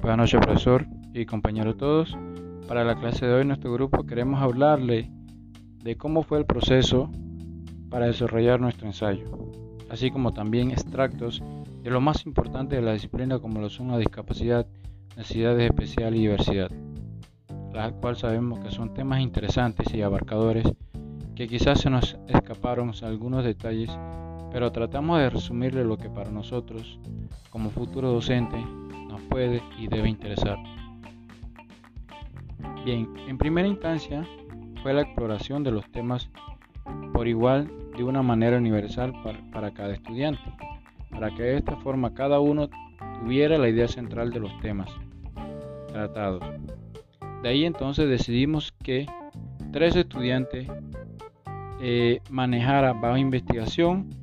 Buenas noches, profesor y compañeros todos. Para la clase de hoy, nuestro grupo queremos hablarle de cómo fue el proceso para desarrollar nuestro ensayo, así como también extractos de lo más importante de la disciplina como lo son la discapacidad, necesidades especiales y diversidad, la cual sabemos que son temas interesantes y abarcadores que quizás se nos escaparon algunos detalles, pero tratamos de resumirle lo que para nosotros, como futuro docente, nos puede y debe interesar. Bien, en primera instancia fue la exploración de los temas por igual de una manera universal para, cada estudiante, para que de esta forma cada uno tuviera la idea central de los temas tratados. De ahí entonces decidimos que tres estudiantes eh, manejara bajo investigación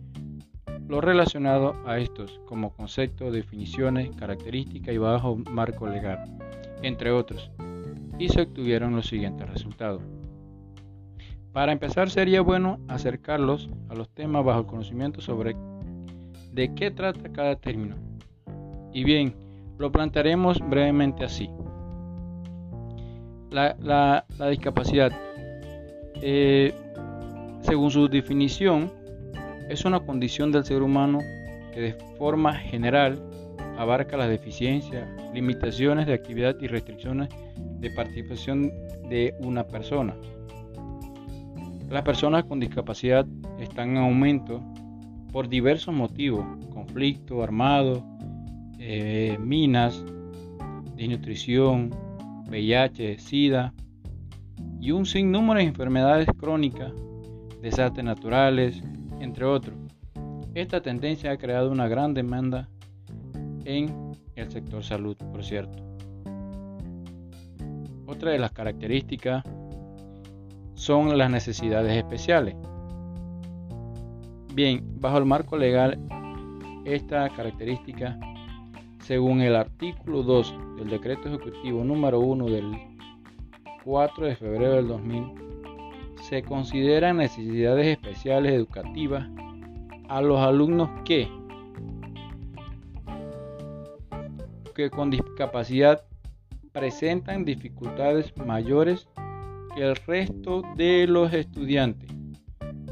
lo relacionado a estos, como conceptos, definiciones, características y bajo marco legal, entre otros, y se obtuvieron los siguientes resultados. Para empezar sería bueno acercarlos a los temas bajo el conocimiento sobre de qué trata cada término. Y bien, lo plantearemos brevemente así. La, discapacidad. Eh, según su definición, es una condición del ser humano que de forma general abarca las deficiencias, limitaciones de actividad y restricciones de participación de una persona. Las personas con discapacidad están en aumento por diversos motivos, conflicto armado, eh, minas, desnutrición, VIH, SIDA y un sinnúmero de enfermedades crónicas desastres naturales, entre otros. Esta tendencia ha creado una gran demanda en el sector salud, por cierto. Otra de las características son las necesidades especiales. Bien, bajo el marco legal, esta característica, según el artículo 2 del decreto ejecutivo número 1 del 4 de febrero del 2000, se consideran necesidades especiales educativas a los alumnos que, que con discapacidad presentan dificultades mayores que el resto de los estudiantes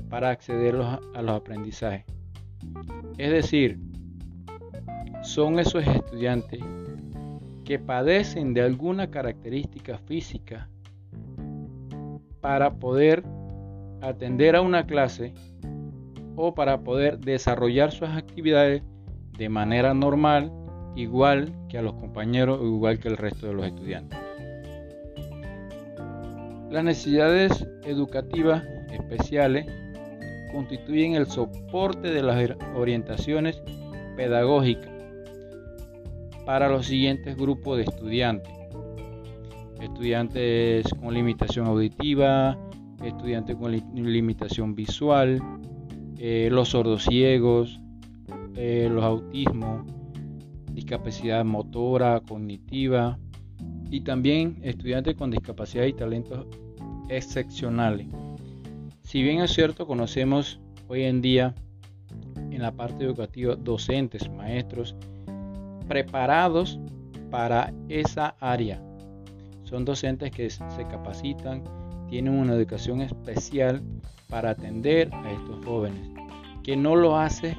para acceder a los aprendizajes. Es decir, son esos estudiantes que padecen de alguna característica física para poder atender a una clase o para poder desarrollar sus actividades de manera normal, igual que a los compañeros igual que el resto de los estudiantes. Las necesidades educativas especiales constituyen el soporte de las orientaciones pedagógicas para los siguientes grupos de estudiantes estudiantes con limitación auditiva, estudiantes con limitación visual, eh, los sordociegos, eh, los autismos, discapacidad motora, cognitiva y también estudiantes con discapacidad y talentos excepcionales. Si bien es cierto, conocemos hoy en día en la parte educativa docentes, maestros preparados para esa área son docentes que se capacitan, tienen una educación especial para atender a estos jóvenes, que no lo hace,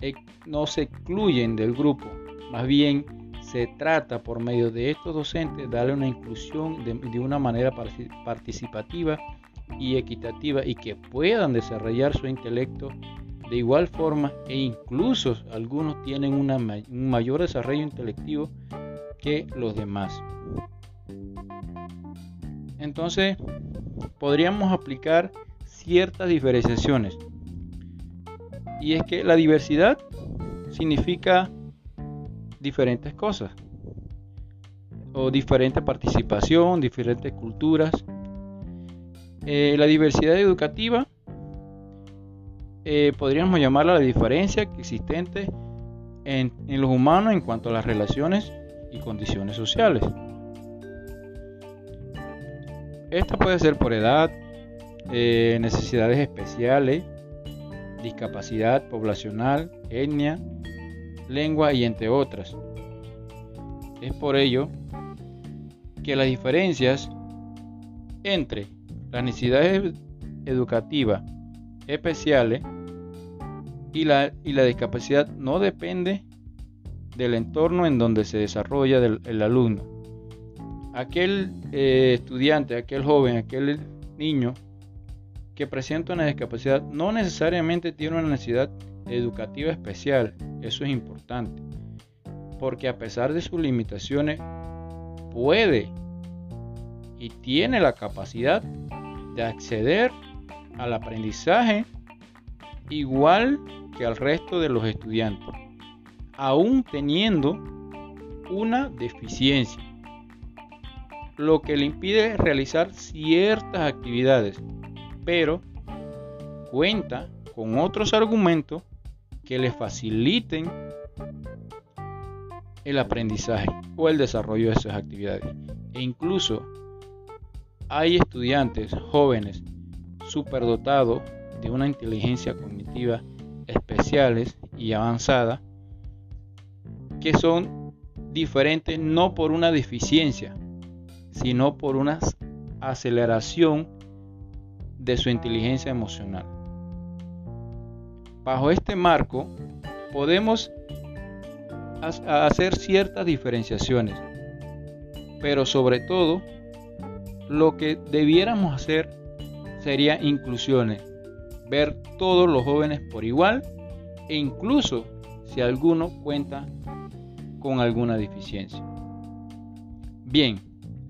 eh, no se excluyen del grupo, más bien se trata por medio de estos docentes darle una inclusión de, una manera participativa y equitativa y que puedan desarrollar su intelecto de igual forma e incluso algunos tienen un mayor desarrollo intelectivo que los demás. Entonces, podríamos aplicar ciertas diferenciaciones. Y es que la diversidad significa diferentes cosas. O diferente participación, diferentes culturas. Eh, la diversidad educativa eh, podríamos llamarla la diferencia existente en los humanos en cuanto a las relaciones y condiciones sociales. Esta puede ser por edad, eh, necesidades especiales, discapacidad poblacional, etnia, lengua y entre otras. Es por ello que las diferencias entre las necesidades educativas especiales y la, y la discapacidad no depende del entorno en donde se desarrolla el alumno. Aquel eh, estudiante, aquel joven, aquel niño que presenta una discapacidad no necesariamente tiene una necesidad educativa especial. Eso es importante. Porque a pesar de sus limitaciones, puede y tiene la capacidad de acceder al aprendizaje igual que al resto de los estudiantes, aún teniendo una deficiencia, lo que le impide realizar ciertas actividades, pero cuenta con otros argumentos que le faciliten el aprendizaje o el desarrollo de esas actividades. E incluso hay estudiantes jóvenes superdotados de una inteligencia cognitiva especiales y avanzada que son diferentes no por una deficiencia, sino por una aceleración de su inteligencia emocional. Bajo este marco podemos hacer ciertas diferenciaciones, pero sobre todo lo que debiéramos hacer sería inclusiones, ver todos los jóvenes por igual e incluso si alguno cuenta con alguna deficiencia. Bien,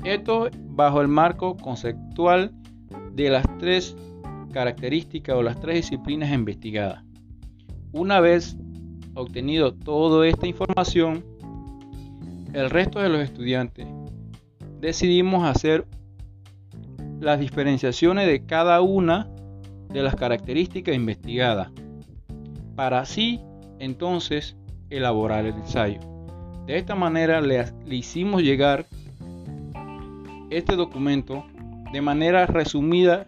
esto bajo el marco conceptual de las tres características o las tres disciplinas investigadas. Una vez obtenido toda esta información, el resto de los estudiantes decidimos hacer las diferenciaciones de cada una de las características investigadas para así entonces elaborar el ensayo. De esta manera le, le hicimos llegar este documento de manera resumida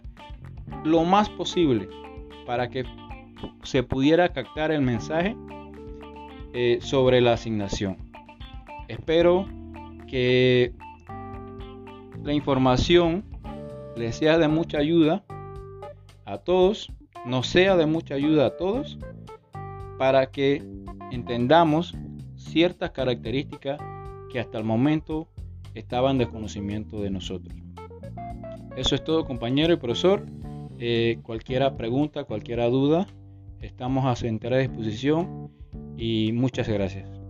lo más posible para que se pudiera captar el mensaje eh, sobre la asignación. Espero que la información les sea de mucha ayuda a todos, nos sea de mucha ayuda a todos, para que entendamos ciertas características que hasta el momento estaban de conocimiento de nosotros. Eso es todo compañero y profesor. Eh, cualquiera pregunta, cualquiera duda, estamos a su entera disposición y muchas gracias.